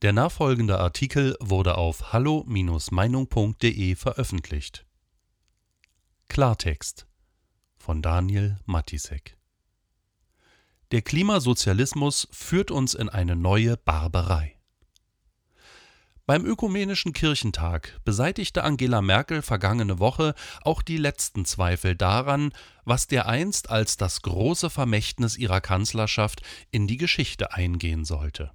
Der nachfolgende Artikel wurde auf hallo-meinung.de veröffentlicht. Klartext von Daniel Matisek Der Klimasozialismus führt uns in eine neue Barbarei. Beim Ökumenischen Kirchentag beseitigte Angela Merkel vergangene Woche auch die letzten Zweifel daran, was dereinst als das große Vermächtnis ihrer Kanzlerschaft in die Geschichte eingehen sollte.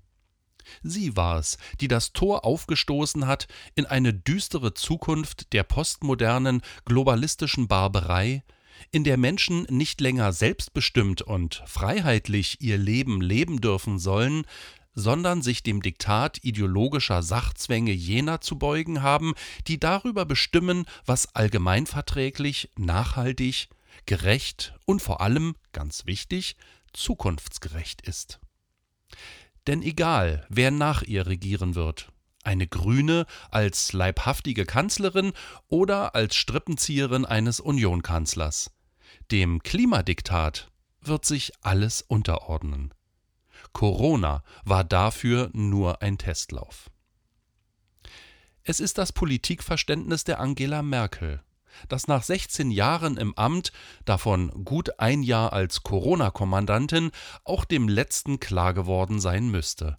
Sie war es, die das Tor aufgestoßen hat in eine düstere Zukunft der postmodernen, globalistischen Barbarei, in der Menschen nicht länger selbstbestimmt und freiheitlich ihr Leben leben dürfen sollen, sondern sich dem Diktat ideologischer Sachzwänge jener zu beugen haben, die darüber bestimmen, was allgemeinverträglich, nachhaltig, gerecht und vor allem, ganz wichtig, zukunftsgerecht ist. Denn egal, wer nach ihr regieren wird, eine Grüne als leibhaftige Kanzlerin oder als Strippenzieherin eines Unionkanzlers, dem Klimadiktat wird sich alles unterordnen. Corona war dafür nur ein Testlauf. Es ist das Politikverständnis der Angela Merkel, dass nach 16 Jahren im Amt, davon gut ein Jahr als Corona-Kommandantin, auch dem letzten klar geworden sein müsste.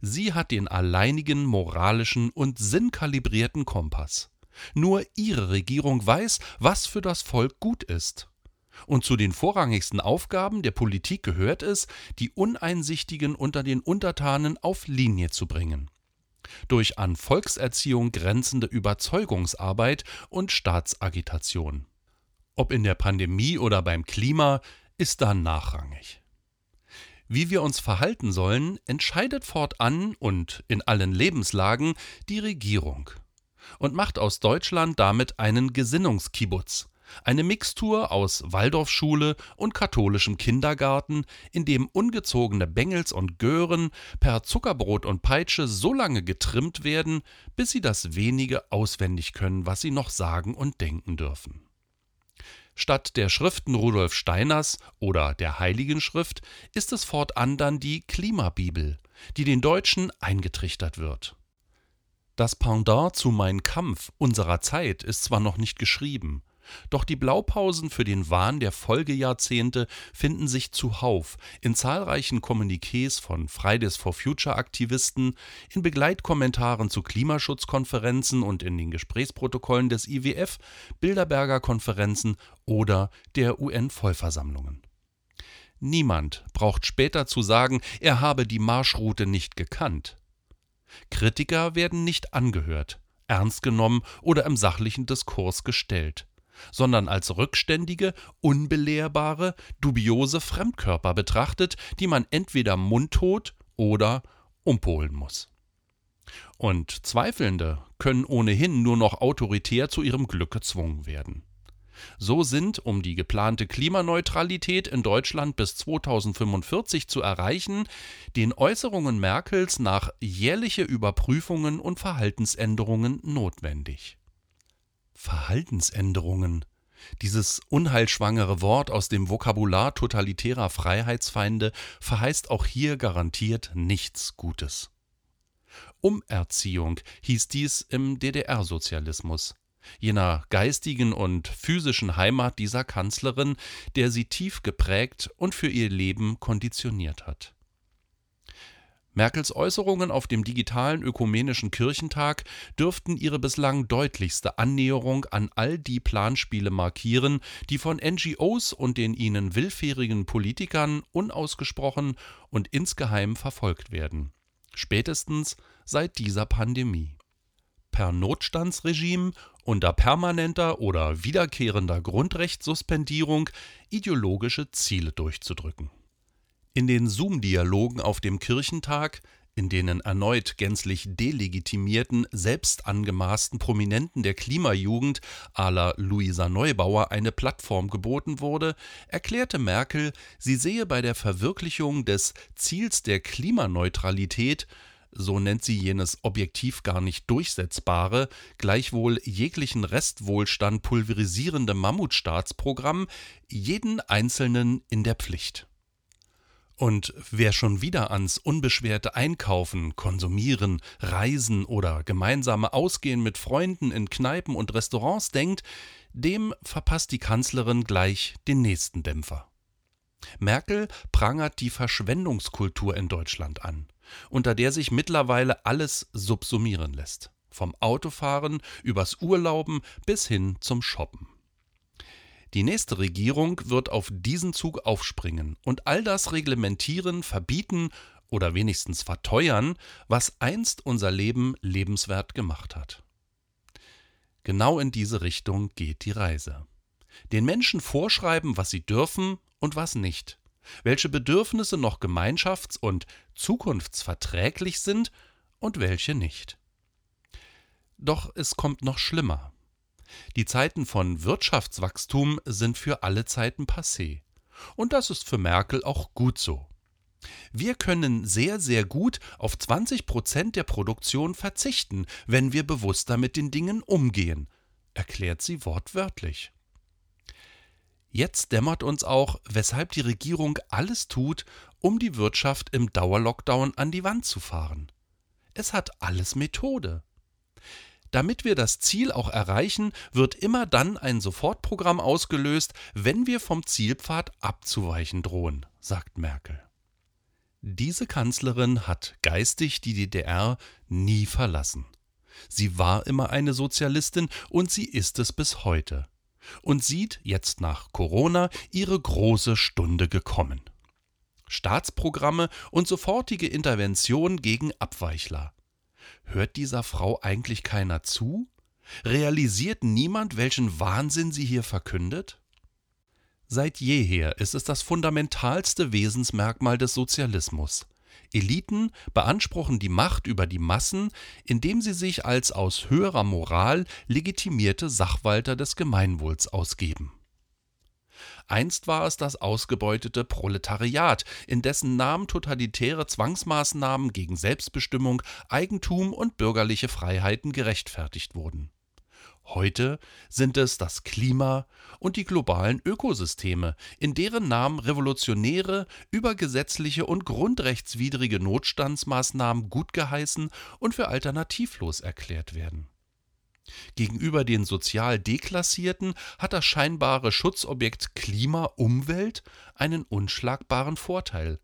Sie hat den alleinigen moralischen und sinnkalibrierten Kompass. Nur ihre Regierung weiß, was für das Volk gut ist. Und zu den vorrangigsten Aufgaben der Politik gehört es, die Uneinsichtigen unter den Untertanen auf Linie zu bringen durch an Volkserziehung grenzende Überzeugungsarbeit und Staatsagitation. Ob in der Pandemie oder beim Klima, ist da nachrangig. Wie wir uns verhalten sollen, entscheidet fortan und in allen Lebenslagen die Regierung und macht aus Deutschland damit einen Gesinnungskibbutz, eine Mixtur aus Waldorfschule und katholischem Kindergarten, in dem ungezogene Bengels und Gören per Zuckerbrot und Peitsche so lange getrimmt werden, bis sie das wenige auswendig können, was sie noch sagen und denken dürfen. Statt der Schriften Rudolf Steiners oder der Heiligen Schrift ist es fortan dann die Klimabibel, die den Deutschen eingetrichtert wird. Das Pendant zu Mein Kampf unserer Zeit ist zwar noch nicht geschrieben, doch die Blaupausen für den Wahn der Folgejahrzehnte finden sich zuhauf in zahlreichen Kommuniqués von Fridays for Future Aktivisten, in Begleitkommentaren zu Klimaschutzkonferenzen und in den Gesprächsprotokollen des IWF, Bilderberger Konferenzen oder der UN-Vollversammlungen. Niemand braucht später zu sagen, er habe die Marschroute nicht gekannt. Kritiker werden nicht angehört, ernst genommen oder im sachlichen Diskurs gestellt sondern als rückständige, unbelehrbare, dubiose Fremdkörper betrachtet, die man entweder mundtot oder umpolen muss. Und Zweifelnde können ohnehin nur noch autoritär zu ihrem Glück gezwungen werden. So sind, um die geplante Klimaneutralität in Deutschland bis 2045 zu erreichen, den Äußerungen Merkels nach jährliche Überprüfungen und Verhaltensänderungen notwendig. Verhaltensänderungen. Dieses unheilschwangere Wort aus dem Vokabular totalitärer Freiheitsfeinde verheißt auch hier garantiert nichts Gutes. Umerziehung hieß dies im DDR-Sozialismus, jener geistigen und physischen Heimat dieser Kanzlerin, der sie tief geprägt und für ihr Leben konditioniert hat. Merkels Äußerungen auf dem digitalen Ökumenischen Kirchentag dürften ihre bislang deutlichste Annäherung an all die Planspiele markieren, die von NGOs und den ihnen willfährigen Politikern unausgesprochen und insgeheim verfolgt werden. Spätestens seit dieser Pandemie. Per Notstandsregime, unter permanenter oder wiederkehrender Grundrechtssuspendierung ideologische Ziele durchzudrücken in den Zoom-Dialogen auf dem Kirchentag, in denen erneut gänzlich delegitimierten, selbst angemaßten Prominenten der Klimajugend à la Luisa Neubauer eine Plattform geboten wurde, erklärte Merkel, sie sehe bei der Verwirklichung des Ziels der Klimaneutralität so nennt sie jenes objektiv gar nicht durchsetzbare, gleichwohl jeglichen Restwohlstand pulverisierende Mammutstaatsprogramm jeden Einzelnen in der Pflicht. Und wer schon wieder ans unbeschwerte Einkaufen, Konsumieren, Reisen oder gemeinsame Ausgehen mit Freunden in Kneipen und Restaurants denkt, dem verpasst die Kanzlerin gleich den nächsten Dämpfer. Merkel prangert die Verschwendungskultur in Deutschland an, unter der sich mittlerweile alles subsumieren lässt. Vom Autofahren übers Urlauben bis hin zum Shoppen. Die nächste Regierung wird auf diesen Zug aufspringen und all das reglementieren, verbieten oder wenigstens verteuern, was einst unser Leben lebenswert gemacht hat. Genau in diese Richtung geht die Reise. Den Menschen vorschreiben, was sie dürfen und was nicht, welche Bedürfnisse noch gemeinschafts- und zukunftsverträglich sind und welche nicht. Doch es kommt noch schlimmer. Die Zeiten von Wirtschaftswachstum sind für alle Zeiten passé. Und das ist für Merkel auch gut so. Wir können sehr, sehr gut auf 20 Prozent der Produktion verzichten, wenn wir bewusster mit den Dingen umgehen, erklärt sie wortwörtlich. Jetzt dämmert uns auch, weshalb die Regierung alles tut, um die Wirtschaft im Dauerlockdown an die Wand zu fahren. Es hat alles Methode. Damit wir das Ziel auch erreichen, wird immer dann ein Sofortprogramm ausgelöst, wenn wir vom Zielpfad abzuweichen drohen, sagt Merkel. Diese Kanzlerin hat geistig die DDR nie verlassen. Sie war immer eine Sozialistin und sie ist es bis heute. Und sieht jetzt nach Corona ihre große Stunde gekommen. Staatsprogramme und sofortige Intervention gegen Abweichler. Hört dieser Frau eigentlich keiner zu? Realisiert niemand, welchen Wahnsinn sie hier verkündet? Seit jeher ist es das fundamentalste Wesensmerkmal des Sozialismus. Eliten beanspruchen die Macht über die Massen, indem sie sich als aus höherer Moral legitimierte Sachwalter des Gemeinwohls ausgeben. Einst war es das ausgebeutete Proletariat, in dessen Namen totalitäre Zwangsmaßnahmen gegen Selbstbestimmung, Eigentum und bürgerliche Freiheiten gerechtfertigt wurden. Heute sind es das Klima und die globalen Ökosysteme, in deren Namen revolutionäre, übergesetzliche und grundrechtswidrige Notstandsmaßnahmen gutgeheißen und für alternativlos erklärt werden. Gegenüber den sozial Deklassierten hat das scheinbare Schutzobjekt Klima-Umwelt einen unschlagbaren Vorteil.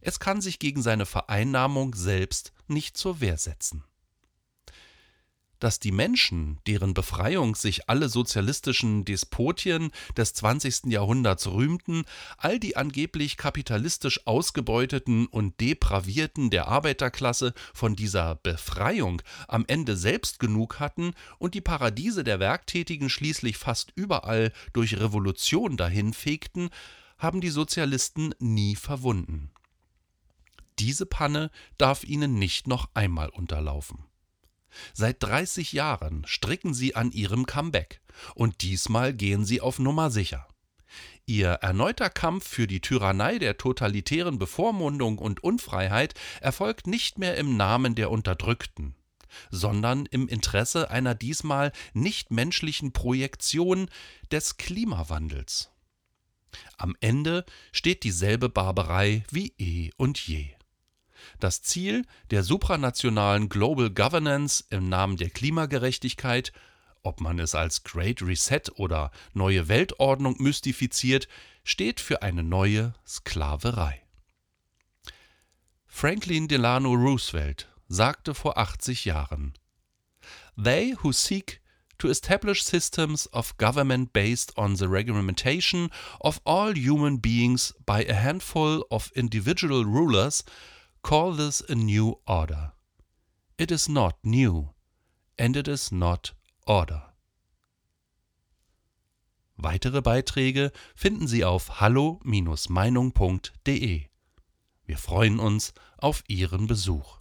Es kann sich gegen seine Vereinnahmung selbst nicht zur Wehr setzen dass die Menschen, deren Befreiung sich alle sozialistischen Despotien des 20. Jahrhunderts rühmten, all die angeblich kapitalistisch ausgebeuteten und depravierten der Arbeiterklasse von dieser Befreiung am Ende selbst genug hatten und die Paradiese der Werktätigen schließlich fast überall durch Revolution dahinfegten, haben die Sozialisten nie verwunden. Diese Panne darf ihnen nicht noch einmal unterlaufen. Seit 30 Jahren stricken sie an ihrem Comeback und diesmal gehen sie auf Nummer sicher. Ihr erneuter Kampf für die Tyrannei der totalitären Bevormundung und Unfreiheit erfolgt nicht mehr im Namen der Unterdrückten, sondern im Interesse einer diesmal nichtmenschlichen Projektion des Klimawandels. Am Ende steht dieselbe Barbarei wie eh und je. Das Ziel der supranationalen Global Governance im Namen der Klimagerechtigkeit, ob man es als Great Reset oder neue Weltordnung mystifiziert, steht für eine neue Sklaverei. Franklin Delano Roosevelt sagte vor 80 Jahren They who seek to establish systems of government based on the regulation of all human beings by a handful of individual rulers Call this a new order. It is not new, and it is not order. Weitere Beiträge finden Sie auf hallo-meinung.de. Wir freuen uns auf Ihren Besuch.